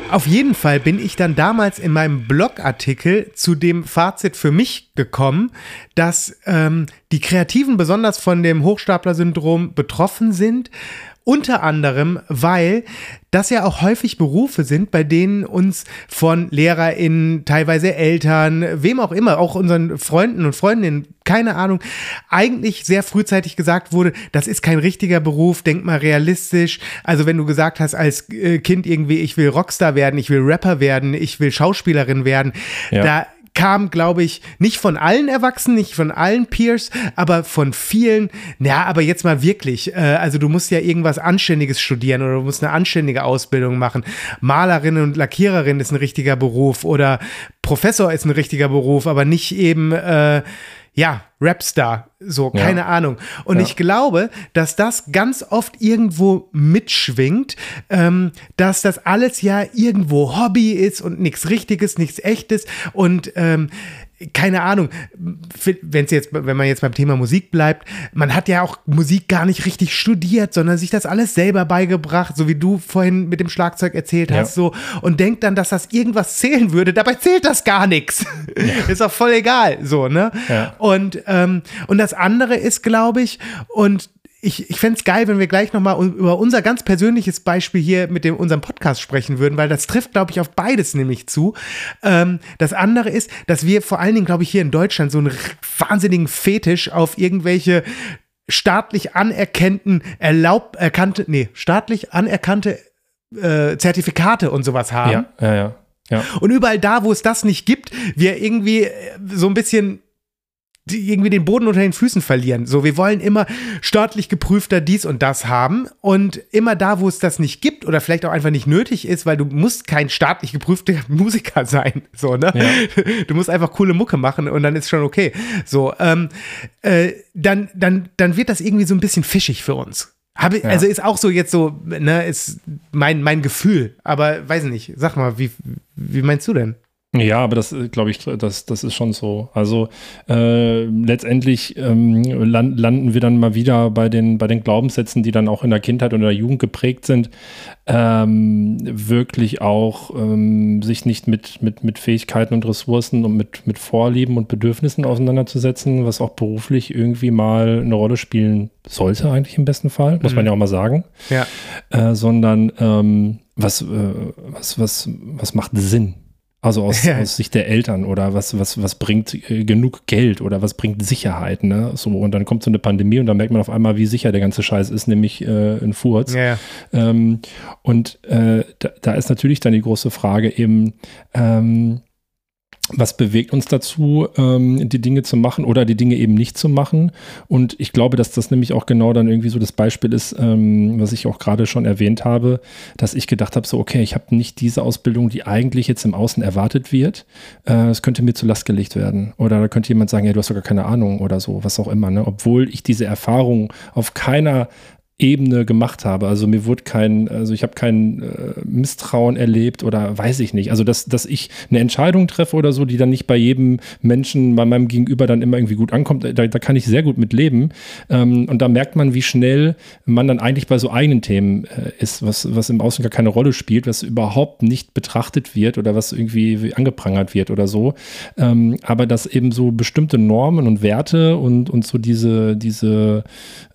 S1: Auf jeden Fall bin ich dann damals in meinem Blogartikel zu dem Fazit für mich gekommen, dass ähm, die Kreativen besonders von dem Hochstapler-Syndrom betroffen sind. Unter anderem, weil das ja auch häufig Berufe sind, bei denen uns von LehrerInnen, teilweise Eltern, wem auch immer, auch unseren Freunden und Freundinnen, keine Ahnung, eigentlich sehr frühzeitig gesagt wurde, das ist kein richtiger Beruf, denk mal realistisch. Also wenn du gesagt hast als äh, Kind irgendwie, ich will Rockstar werden, ich will Rapper werden, ich will Schauspielerin werden,
S2: Ja.
S1: da kam, glaube ich, nicht von allen Erwachsenen, nicht von allen Peers, aber von vielen. Ja, aber jetzt mal wirklich. Äh, also du musst ja irgendwas Anständiges studieren oder du musst eine anständige Ausbildung machen. Malerin und Lackiererin ist ein richtiger Beruf oder Professor ist ein richtiger Beruf, aber nicht eben äh, ja, Rapstar, so,
S2: Ja.
S1: keine Ahnung. Und
S2: Ja.
S1: ich glaube, dass das ganz oft irgendwo mitschwingt, ähm, dass das alles ja irgendwo Hobby ist und nichts Richtiges, nichts Echtes und ähm, keine Ahnung, wenn es jetzt, wenn man jetzt beim Thema Musik bleibt, man hat ja auch Musik gar nicht richtig studiert, sondern sich das alles selber beigebracht, so wie du vorhin mit dem Schlagzeug erzählt
S2: Ja.
S1: hast, so und denkt dann, dass das irgendwas zählen würde. Dabei zählt das gar nichts. Ist auch voll egal, so ne?
S2: Ja.
S1: Und ähm, und das andere ist, glaube ich, und ich, ich fände es geil, wenn wir gleich nochmal über unser ganz persönliches Beispiel hier mit dem, unserem Podcast sprechen würden, weil das trifft, glaube ich, auf beides nämlich zu. Ähm, das andere ist, dass wir vor allen Dingen, glaube ich, hier in Deutschland so einen wahnsinnigen Fetisch auf irgendwelche staatlich anerkannten, erlaubt, erkannte, nee, staatlich anerkannte äh, Zertifikate und sowas haben.
S2: Ja, ja, ja. ja.
S1: Und überall da, wo es das nicht gibt, wir irgendwie so ein bisschen irgendwie den Boden unter den Füßen verlieren. So, wir wollen immer staatlich geprüfter dies und das haben und immer da, wo es das nicht gibt oder vielleicht auch einfach nicht nötig ist, weil du musst kein staatlich geprüfter Musiker sein, so, ne? Du musst einfach coole Mucke machen und dann ist schon okay. So, ähm, äh, dann, dann, dann wird das irgendwie so ein bisschen fischig für uns. Habe,
S2: Ja.
S1: Also ist auch so jetzt so, ne, ist mein, mein Gefühl, aber weiß nicht, sag mal, wie, wie meinst du denn?
S2: Ja, aber das glaube ich, das, das ist schon so. Also äh, letztendlich ähm, land, landen wir dann mal wieder bei den, bei den Glaubenssätzen, die dann auch in der Kindheit und in der Jugend geprägt sind, ähm, wirklich auch ähm, sich nicht mit, mit, mit Fähigkeiten und Ressourcen und mit, mit Vorlieben und Bedürfnissen auseinanderzusetzen, was auch beruflich irgendwie mal eine Rolle spielen sollte, eigentlich im besten Fall, muss man ja auch mal sagen.
S1: Ja.
S2: Äh, sondern ähm, was, äh, was, was, was macht Sinn? Also aus, ja. aus Sicht der Eltern oder was, was, was bringt äh, genug Geld oder was bringt Sicherheit, ne? So, und dann kommt so eine Pandemie und dann merkt man auf einmal, wie sicher der ganze Scheiß ist, nämlich äh, ein Furz. Ja. Ähm, und äh, da, da, ist natürlich dann die große Frage eben, ähm, was bewegt uns dazu, ähm, die Dinge zu machen oder die Dinge eben nicht zu machen? Und ich glaube, dass das nämlich auch genau dann irgendwie so das Beispiel ist, ähm, was ich auch gerade schon erwähnt habe, dass ich gedacht habe, so, okay, ich habe nicht diese Ausbildung, die eigentlich jetzt im Außen erwartet wird. Äh, es könnte mir zu Last gelegt werden. Oder da könnte jemand sagen, ja, du hast sogar keine Ahnung oder so, was auch immer. Ne? Obwohl ich diese Erfahrung auf keiner Ebene gemacht habe. Also mir wurde kein, also ich habe kein äh, Misstrauen erlebt oder weiß ich nicht. Also dass, dass ich eine Entscheidung treffe oder so, die dann nicht bei jedem Menschen, bei meinem Gegenüber dann immer irgendwie gut ankommt, da, da kann ich sehr gut mit leben. Ähm, und da merkt man, wie schnell man dann eigentlich bei so eigenen Themen äh, ist, was, was im Außen gar keine Rolle spielt, was überhaupt nicht betrachtet wird oder was irgendwie angeprangert wird oder so. Ähm, aber dass eben so bestimmte Normen und Werte und, und so diese, diese,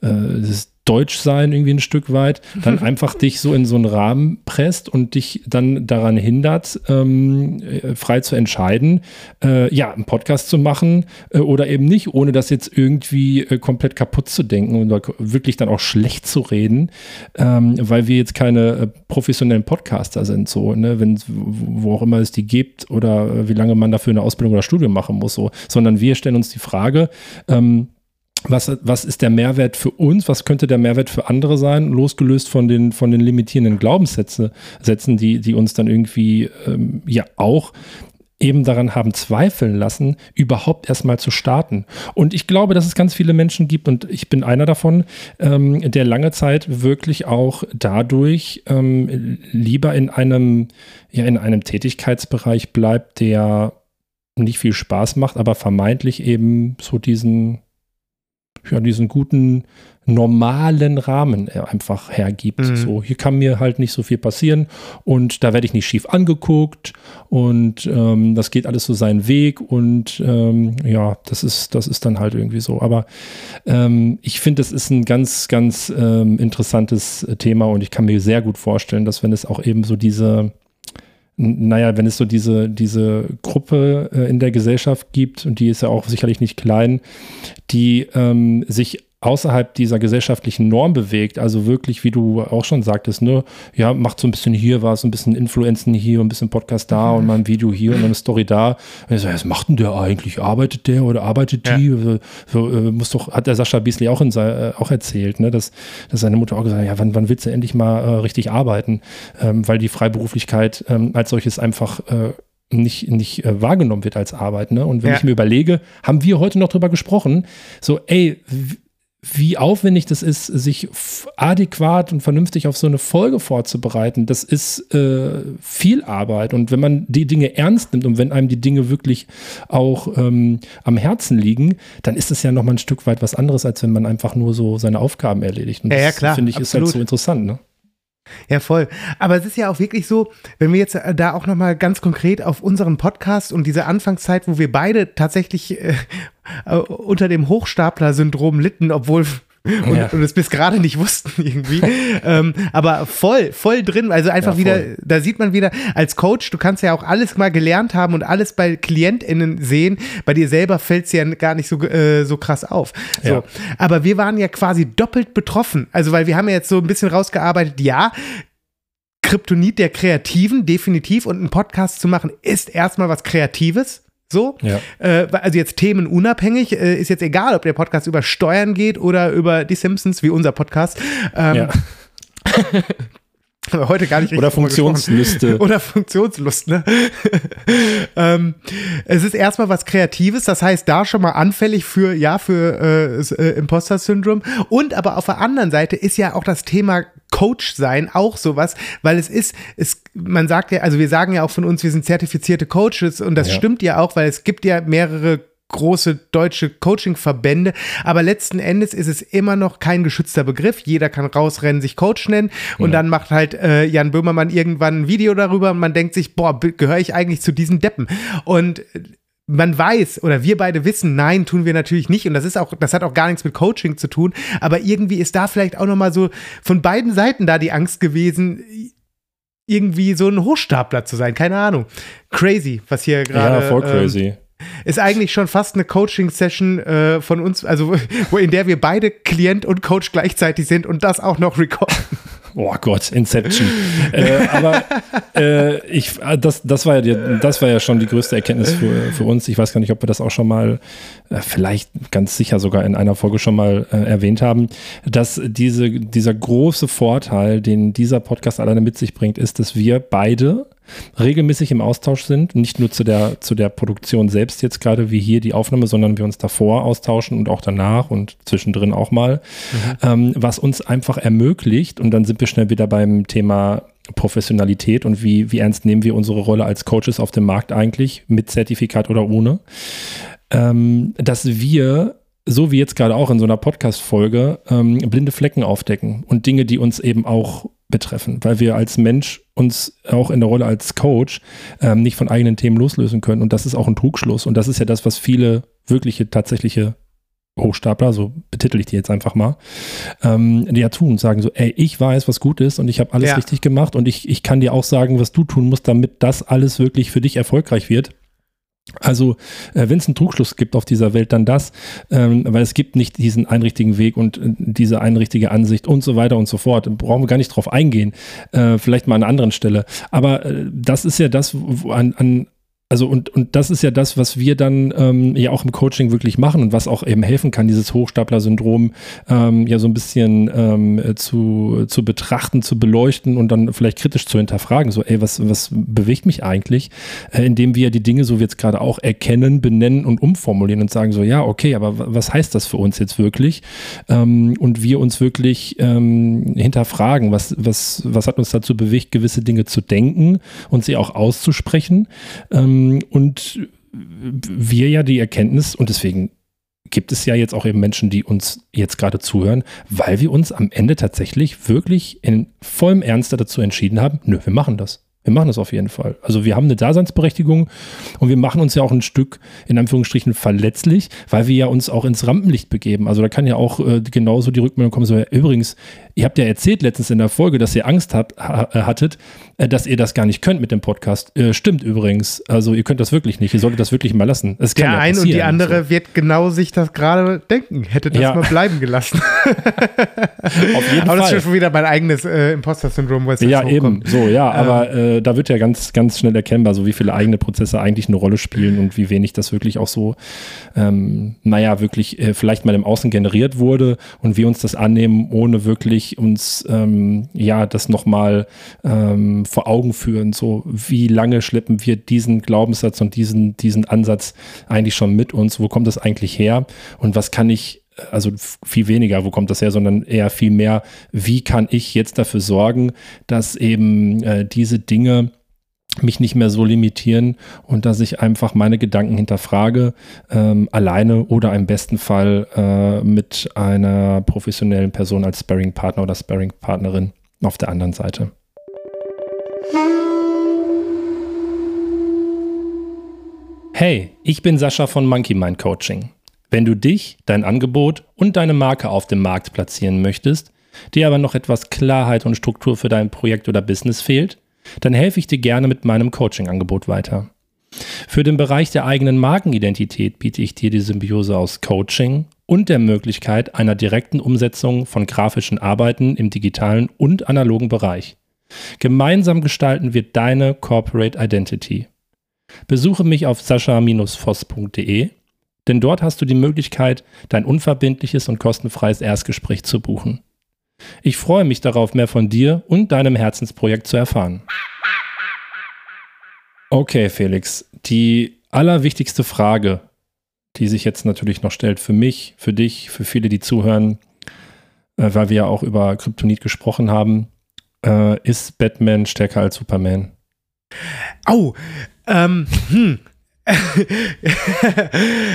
S2: äh, das Deutsch sein, irgendwie ein Stück weit, dann einfach dich so in so einen Rahmen presst und dich dann daran hindert, ähm, äh, frei zu entscheiden, äh, ja, einen Podcast zu machen äh, oder eben nicht, ohne das jetzt irgendwie äh, komplett kaputt zu denken und wirklich dann auch schlecht zu reden, ähm, weil wir jetzt keine äh, professionellen Podcaster sind, so, ne, wenn, wo auch immer es die gibt oder äh, wie lange man dafür eine Ausbildung oder Studium machen muss, so, sondern wir stellen uns die Frage, ähm, was, was ist der Mehrwert für uns, was könnte der Mehrwert für andere sein, losgelöst von den, von den limitierenden Glaubenssätzen, die, die uns dann irgendwie ähm, ja auch eben daran haben zweifeln lassen, überhaupt erstmal zu starten. Und ich glaube, dass es ganz viele Menschen gibt, und ich bin einer davon, ähm, der lange Zeit wirklich auch dadurch ähm, lieber in einem, ja, in einem Tätigkeitsbereich bleibt, der nicht viel Spaß macht, aber vermeintlich eben so diesen ja, diesen guten normalen Rahmen einfach hergibt. Mhm. So, hier kann mir halt nicht so viel passieren und da werde ich nicht schief angeguckt und ähm, das geht alles so seinen Weg und ähm, ja, das ist, das ist dann halt irgendwie so. Aber ähm, ich finde, das ist ein ganz, ganz ähm, interessantes Thema und ich kann mir sehr gut vorstellen, dass wenn es auch eben so diese naja, wenn es so diese, diese Gruppe äh, in der Gesellschaft gibt, und die ist ja auch sicherlich nicht klein, die ähm, sich außerhalb dieser gesellschaftlichen Norm bewegt, also wirklich, wie du auch schon sagtest, ne, ja, macht so ein bisschen hier was, ein bisschen Influenzen hier, ein bisschen Podcast da und mal ein Video hier und eine Story da. Und ich so, was macht denn der eigentlich? Arbeitet der oder arbeitet die? Ja. So, äh, muss doch, hat der Sascha Beasley auch, in, äh, auch erzählt, ne, dass, dass seine Mutter auch gesagt hat, ja, wann, wann willst du endlich mal äh, richtig arbeiten? Ähm, weil die Freiberuflichkeit ähm, als solches einfach äh, nicht, nicht äh, wahrgenommen wird als Arbeit. Ne? Und wenn ja. ich mir überlege, haben wir heute noch drüber gesprochen, so, ey, wie aufwendig das ist, sich adäquat und vernünftig auf so eine Folge vorzubereiten, das ist äh, viel Arbeit. Und wenn man die Dinge ernst nimmt und wenn einem die Dinge wirklich auch ähm, am Herzen liegen, dann ist es ja noch mal ein Stück weit was anderes, als wenn man einfach nur so seine Aufgaben erledigt. Und
S1: ja, ja klar.
S2: Finde ich, absolut. ist halt so interessant, ne?
S1: Ja, voll. Aber es ist ja auch wirklich so, wenn wir jetzt äh, da auch nochmal ganz konkret auf unseren Podcast und diese Anfangszeit, wo wir beide tatsächlich äh, äh unter dem Hochstapler-Syndrom litten, obwohl und, ja. und es bis gerade nicht wussten irgendwie. ähm, aber voll, voll drin. Also einfach ja, wieder, da sieht man wieder, als Coach, du kannst ja auch alles mal gelernt haben und alles bei KlientInnen sehen. Bei dir selber fällt es ja gar nicht so, äh, so krass auf. So. Ja. Aber wir waren ja quasi doppelt betroffen. Also, weil wir haben ja jetzt so ein bisschen rausgearbeitet, ja, Kryptonit der Kreativen, definitiv. Und einen Podcast zu machen, ist erstmal was Kreatives. So, ja. äh, also jetzt themenunabhängig, äh, ist jetzt egal, ob der Podcast über Steuern geht oder über die Simpsons, wie unser Podcast. Ähm, ja. heute gar nicht
S2: Oder Funktionslüste.
S1: Oder Funktionslust, ne? ähm, es ist erstmal was Kreatives, das heißt, da schon mal anfällig für, ja, für äh, äh, Imposter-Syndrom. Und aber auf der anderen Seite ist ja auch das Thema Coach sein auch sowas, weil es ist, es, man sagt ja, also wir sagen ja auch von uns, wir sind zertifizierte Coaches und das ja. stimmt ja auch, weil es gibt ja mehrere große deutsche Coaching-Verbände. Aber letzten Endes ist es immer noch kein geschützter Begriff. Jeder kann rausrennen, sich Coach nennen. Und ja. dann macht halt äh, Jan Böhmermann irgendwann ein Video darüber und man denkt sich, boah, gehöre ich eigentlich zu diesen Deppen? Und man weiß oder wir beide wissen, nein, tun wir natürlich nicht und das ist auch das hat auch gar nichts mit Coaching zu tun, aber irgendwie ist da vielleicht auch noch mal so von beiden Seiten da die Angst gewesen, irgendwie so ein Hochstapler zu sein. Keine Ahnung. Crazy, was hier gerade.
S2: Ja, voll crazy.
S1: Ähm, ist eigentlich schon fast eine Coaching-Session äh, von uns, also wo in der wir beide Klient und Coach gleichzeitig sind und das auch noch recorden.
S2: Oh Gott, Inception. äh, aber äh, ich, das, das, war ja die, das war ja schon die größte Erkenntnis für, für uns. Ich weiß gar nicht, ob wir das auch schon mal, äh, vielleicht ganz sicher sogar in einer Folge schon mal äh, erwähnt haben, dass diese, dieser große Vorteil, den dieser Podcast alleine mit sich bringt, ist, dass wir beide regelmäßig im Austausch sind, nicht nur zu der, zu der Produktion selbst jetzt gerade wie hier die Aufnahme, sondern wir uns davor austauschen und auch danach und zwischendrin auch mal, mhm. ähm, was uns einfach ermöglicht, und dann sind wir schnell wieder beim Thema Professionalität und wie, wie ernst nehmen wir unsere Rolle als Coaches auf dem Markt eigentlich, mit Zertifikat oder ohne, ähm, dass wir so wie jetzt gerade auch in so einer Podcast-Folge, ähm, blinde Flecken aufdecken und Dinge, die uns eben auch betreffen, weil wir als Mensch uns auch in der Rolle als Coach ähm, nicht von eigenen Themen loslösen können. Und das ist auch ein Trugschluss. Und das ist ja das, was viele wirkliche, tatsächliche Hochstapler, so betitel ich die jetzt einfach mal, ähm, die ja tun und sagen so, ey, ich weiß, was gut ist und ich habe alles ja. richtig gemacht und ich, ich kann dir auch sagen, was du tun musst, damit das alles wirklich für dich erfolgreich wird. Also, äh, wenn es einen Trugschluss gibt auf dieser Welt, dann das, ähm, weil es gibt nicht diesen einrichtigen Weg und äh, diese einrichtige Ansicht und so weiter und so fort. Brauchen wir gar nicht drauf eingehen. Äh, vielleicht mal an einer anderen Stelle. Aber äh, das ist ja das, an, an, also und, und das ist ja das, was wir dann ähm, ja auch im Coaching wirklich machen und was auch eben helfen kann, dieses Hochstapler-Syndrom ähm, ja so ein bisschen ähm, zu, zu betrachten, zu beleuchten und dann vielleicht kritisch zu hinterfragen. So, ey, was, was bewegt mich eigentlich? Äh, indem wir die Dinge so wie jetzt gerade auch erkennen, benennen und umformulieren und sagen so, ja, okay, aber was heißt das für uns jetzt wirklich? Ähm, und wir uns wirklich ähm, hinterfragen, was, was, was hat uns dazu bewegt, gewisse Dinge zu denken und sie auch auszusprechen. Ähm, ähm, und wir ja die Erkenntnis, und deswegen gibt es ja jetzt auch eben Menschen, die uns jetzt gerade zuhören, weil wir uns am Ende tatsächlich wirklich in vollem Ernst dazu entschieden haben, nö, wir machen das. Wir machen das auf jeden Fall. Also wir haben eine Daseinsberechtigung und wir machen uns ja auch ein Stück in Anführungsstrichen verletzlich, weil wir ja uns auch ins Rampenlicht begeben. Also da kann ja auch äh, genauso die Rückmeldung kommen, so ja, übrigens, ihr habt ja erzählt letztens in der Folge, dass ihr Angst habt, ha äh, hattet, dass ihr das gar nicht könnt mit dem Podcast. Äh, stimmt übrigens. Also ihr könnt das wirklich nicht. Ihr solltet das wirklich mal lassen. Es
S1: der ja ein und die andere so. wird genau sich das gerade denken. Hätte das ja. mal bleiben gelassen. auf jeden aber Fall. das ist schon wieder mein eigenes äh, Imposter-Syndrom,
S2: was Ja, eben. So, ja, ähm. aber äh, da wird ja ganz, ganz schnell erkennbar, so wie viele eigene Prozesse eigentlich eine Rolle spielen und wie wenig das wirklich auch so, ähm, naja, wirklich äh, vielleicht mal im Außen generiert wurde und wir uns das annehmen, ohne wirklich uns, ähm, ja, das nochmal ähm, vor Augen führen. So, wie lange schleppen wir diesen Glaubenssatz und diesen, diesen Ansatz eigentlich schon mit uns? Wo kommt das eigentlich her? Und was kann ich also viel weniger, wo kommt das her, sondern eher viel mehr, wie kann ich jetzt dafür sorgen, dass eben äh, diese Dinge mich nicht mehr so limitieren und dass ich einfach meine Gedanken hinterfrage, ähm, alleine oder im besten Fall äh, mit einer professionellen Person als Sparring-Partner oder Sparring-Partnerin auf der anderen Seite. Hey, ich bin Sascha von Monkey Mind Coaching. Wenn du dich, dein Angebot und deine Marke auf dem Markt platzieren möchtest, dir aber noch etwas Klarheit und Struktur für dein Projekt oder Business fehlt, dann helfe ich dir gerne mit meinem Coaching-Angebot weiter. Für den Bereich der eigenen Markenidentität biete ich dir die Symbiose aus Coaching und der Möglichkeit einer direkten Umsetzung von grafischen Arbeiten im digitalen und analogen Bereich. Gemeinsam gestalten wir deine Corporate Identity. Besuche mich auf sascha-voss.de denn dort hast du die Möglichkeit, dein unverbindliches und kostenfreies Erstgespräch zu buchen. Ich freue mich darauf, mehr von dir und deinem Herzensprojekt zu erfahren. Okay, Felix, die allerwichtigste Frage, die sich jetzt natürlich noch stellt für mich, für dich, für viele, die zuhören, äh, weil wir ja auch über Kryptonit gesprochen haben, äh, ist Batman stärker als Superman?
S1: Au, ähm, hm.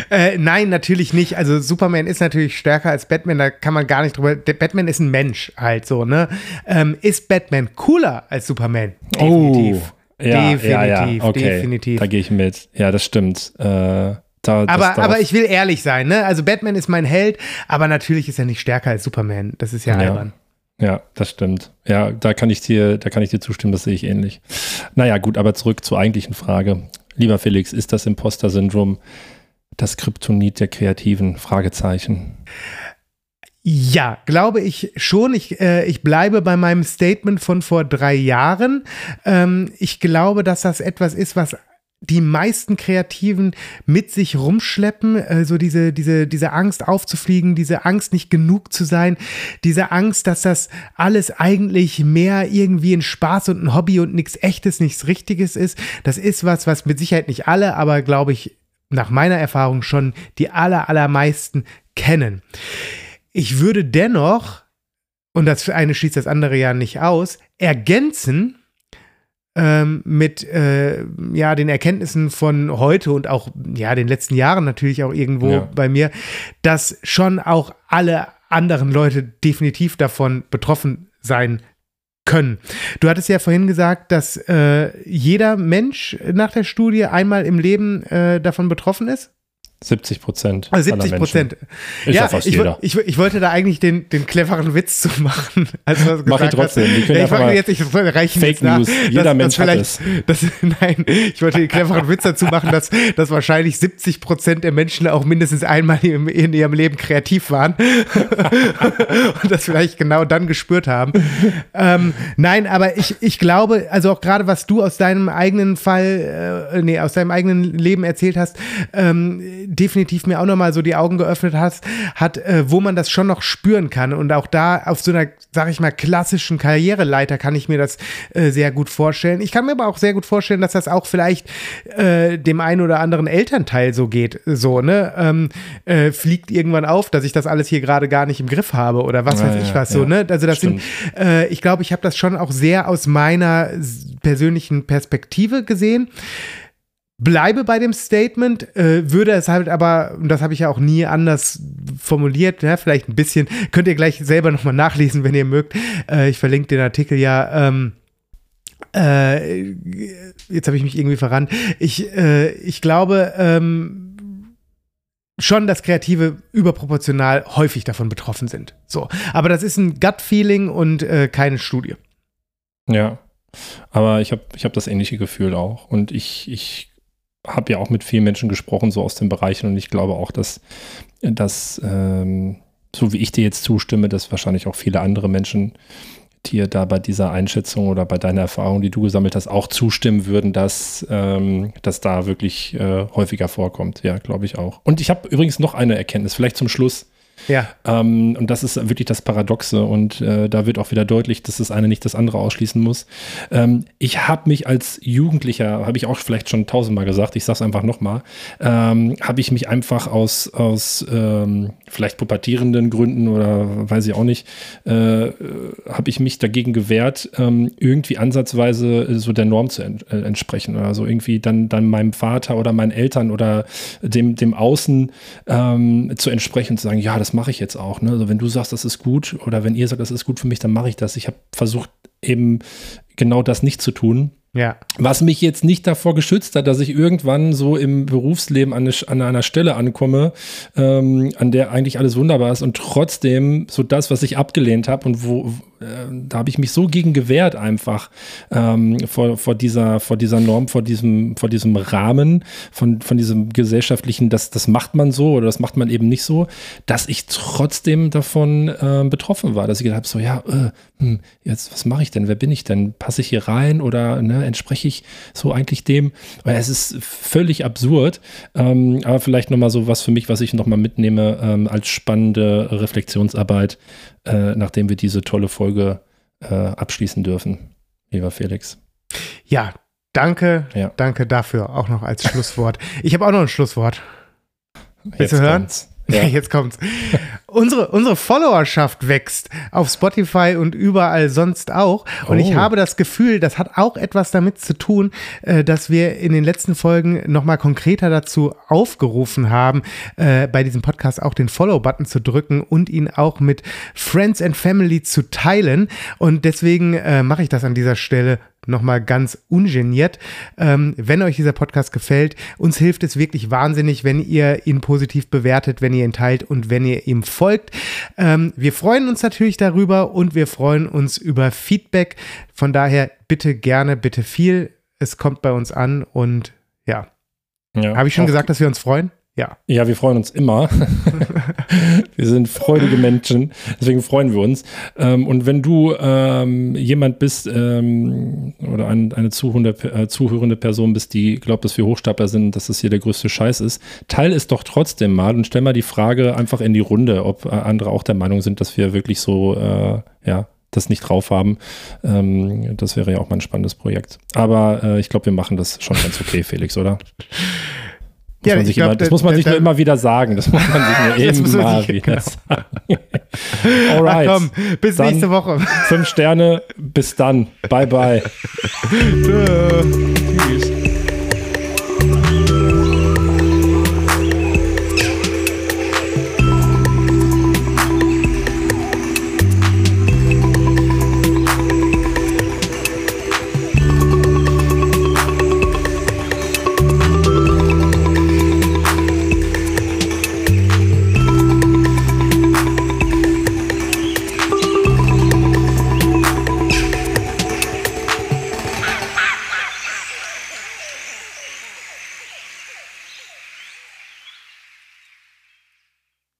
S1: äh, nein, natürlich nicht. Also Superman ist natürlich stärker als Batman, da kann man gar nicht drüber. Der Batman ist ein Mensch halt so, ne? Ähm, ist Batman cooler als Superman?
S2: Definitiv. Oh, ja, definitiv, ja, ja. Okay. definitiv. Da gehe ich mit. Ja, das stimmt. Äh,
S1: da, aber, aber ich will ehrlich sein, ne? Also Batman ist mein Held, aber natürlich ist er nicht stärker als Superman. Das ist ja, ja. albern.
S2: Ja, das stimmt. Ja, da kann ich dir, da kann ich dir zustimmen, das sehe ich ähnlich. Naja, gut, aber zurück zur eigentlichen Frage. Lieber Felix, ist das Imposter-Syndrom das Kryptonit der Kreativen? Fragezeichen.
S1: Ja, glaube ich schon. Ich, äh, ich bleibe bei meinem Statement von vor drei Jahren. Ähm, ich glaube, dass das etwas ist, was die meisten Kreativen mit sich rumschleppen, äh, so diese, diese, diese Angst aufzufliegen, diese Angst nicht genug zu sein, diese Angst, dass das alles eigentlich mehr irgendwie ein Spaß und ein Hobby und nichts echtes, nichts Richtiges ist. Das ist was, was mit Sicherheit nicht alle, aber glaube ich, nach meiner Erfahrung schon die aller, allermeisten kennen. Ich würde dennoch, und das eine schließt das andere ja nicht aus, ergänzen, ähm, mit äh, ja, den Erkenntnissen von heute und auch ja, den letzten Jahren natürlich auch irgendwo ja. bei mir, dass schon auch alle anderen Leute definitiv davon betroffen sein können. Du hattest ja vorhin gesagt, dass äh, jeder Mensch nach der Studie einmal im Leben äh, davon betroffen ist.
S2: 70 Prozent.
S1: Also 70 Prozent. Ja, ich, ich, ich, wollte da eigentlich den, den cleveren Witz zu machen.
S2: Also Mach ich trotzdem.
S1: Ich, ja, ich wollte jetzt, ich reichen
S2: Fake nach, News. Jeder dass, Mensch dass hat es.
S1: Dass, nein, ich wollte den cleveren Witz dazu machen, dass, dass wahrscheinlich 70 Prozent der Menschen auch mindestens einmal in, in ihrem Leben kreativ waren und das vielleicht genau dann gespürt haben. Ähm, nein, aber ich, ich glaube, also auch gerade was du aus deinem eigenen Fall, äh, nee, aus deinem eigenen Leben erzählt hast, ähm, definitiv mir auch nochmal so die Augen geöffnet hast, hat, äh, wo man das schon noch spüren kann. Und auch da auf so einer, sag ich mal, klassischen Karriereleiter kann ich mir das äh, sehr gut vorstellen. Ich kann mir aber auch sehr gut vorstellen, dass das auch vielleicht äh, dem einen oder anderen Elternteil so geht. So, ne? Ähm, äh, fliegt irgendwann auf, dass ich das alles hier gerade gar nicht im Griff habe oder was ja, weiß ich was. Ja, so, ne? Also das stimmt. sind, äh, ich glaube, ich habe das schon auch sehr aus meiner persönlichen Perspektive gesehen bleibe bei dem Statement, äh, würde es halt aber, und das habe ich ja auch nie anders formuliert, ja, vielleicht ein bisschen, könnt ihr gleich selber nochmal nachlesen, wenn ihr mögt. Äh, ich verlinke den Artikel ja. Ähm, äh, jetzt habe ich mich irgendwie verrannt. Ich, äh, ich glaube ähm, schon, dass Kreative überproportional häufig davon betroffen sind. So, aber das ist ein Gut-Feeling und äh, keine Studie.
S2: Ja. Aber ich habe ich hab das ähnliche Gefühl auch. Und ich, ich habe ja auch mit vielen Menschen gesprochen, so aus den Bereichen, und ich glaube auch, dass, dass ähm, so wie ich dir jetzt zustimme, dass wahrscheinlich auch viele andere Menschen dir da bei dieser Einschätzung oder bei deiner Erfahrung, die du gesammelt hast, auch zustimmen würden, dass ähm, das da wirklich äh, häufiger vorkommt. Ja, glaube ich auch. Und ich habe übrigens noch eine Erkenntnis, vielleicht zum Schluss.
S1: Ja.
S2: Ähm, und das ist wirklich das Paradoxe. Und äh, da wird auch wieder deutlich, dass das eine nicht das andere ausschließen muss. Ähm, ich habe mich als Jugendlicher, habe ich auch vielleicht schon tausendmal gesagt, ich sage es einfach nochmal, ähm, habe ich mich einfach aus, aus ähm, vielleicht pubertierenden Gründen oder weiß ich auch nicht, äh, habe ich mich dagegen gewehrt, ähm, irgendwie ansatzweise so der Norm zu ent äh, entsprechen. Also irgendwie dann, dann meinem Vater oder meinen Eltern oder dem, dem Außen ähm, zu entsprechen zu sagen, ja, das mache ich jetzt auch. Ne? Also wenn du sagst, das ist gut oder wenn ihr sagt, das ist gut für mich, dann mache ich das. Ich habe versucht, eben genau das nicht zu tun.
S1: Ja.
S2: Was mich jetzt nicht davor geschützt hat, dass ich irgendwann so im Berufsleben an, an einer Stelle ankomme, ähm, an der eigentlich alles wunderbar ist und trotzdem so das, was ich abgelehnt habe und wo, da habe ich mich so gegen gewehrt einfach ähm, vor, vor, dieser, vor dieser Norm, vor diesem, vor diesem Rahmen, von, von diesem gesellschaftlichen, das, das macht man so oder das macht man eben nicht so, dass ich trotzdem davon äh, betroffen war, dass ich gedacht habe, so ja, äh, hm, jetzt was mache ich denn, wer bin ich denn, passe ich hier rein oder ne, entspreche ich so eigentlich dem? Es ist völlig absurd, ähm, aber vielleicht nochmal so was für mich, was ich nochmal mitnehme ähm, als spannende Reflexionsarbeit, äh, nachdem wir diese tolle Folge äh, abschließen dürfen, lieber Felix.
S1: Ja, danke, ja. danke dafür auch noch als Schlusswort. ich habe auch noch ein Schlusswort. Willst Jetzt du hören? Kommt's. Ja. Jetzt kommt's. Unsere, unsere Followerschaft wächst auf Spotify und überall sonst auch. Und oh. ich habe das Gefühl, das hat auch etwas damit zu tun, äh, dass wir in den letzten Folgen nochmal konkreter dazu aufgerufen haben, äh, bei diesem Podcast auch den Follow-Button zu drücken und ihn auch mit Friends and Family zu teilen. Und deswegen äh, mache ich das an dieser Stelle nochmal ganz ungeniert. Ähm, wenn euch dieser Podcast gefällt, uns hilft es wirklich wahnsinnig, wenn ihr ihn positiv bewertet, wenn ihr ihn teilt und wenn ihr ihm folgt folgt. Ähm, wir freuen uns natürlich darüber und wir freuen uns über Feedback. Von daher bitte gerne, bitte viel. Es kommt bei uns an und ja. ja Habe ich schon gesagt, dass wir uns freuen? Ja.
S2: Ja, wir freuen uns immer. wir sind freudige Menschen, deswegen freuen wir uns. Ähm, und wenn du ähm, jemand bist ähm, oder ein, eine zuhörende, äh, zuhörende Person bist, die glaubt, dass wir Hochstapler sind, dass das hier der größte Scheiß ist, teil es doch trotzdem mal und stell mal die Frage einfach in die Runde, ob äh, andere auch der Meinung sind, dass wir wirklich so, äh, ja, das nicht drauf haben. Ähm, das wäre ja auch mal ein spannendes Projekt. Aber äh, ich glaube, wir machen das schon ganz okay, Felix, oder? Ja, glaub, immer, das muss man sich nur immer wieder sagen. Das muss man sich nur immer wieder genau. sagen.
S1: Alright. Ach komm, bis dann nächste Woche.
S2: Fünf Sterne. Bis dann. Bye, bye. Tschüss.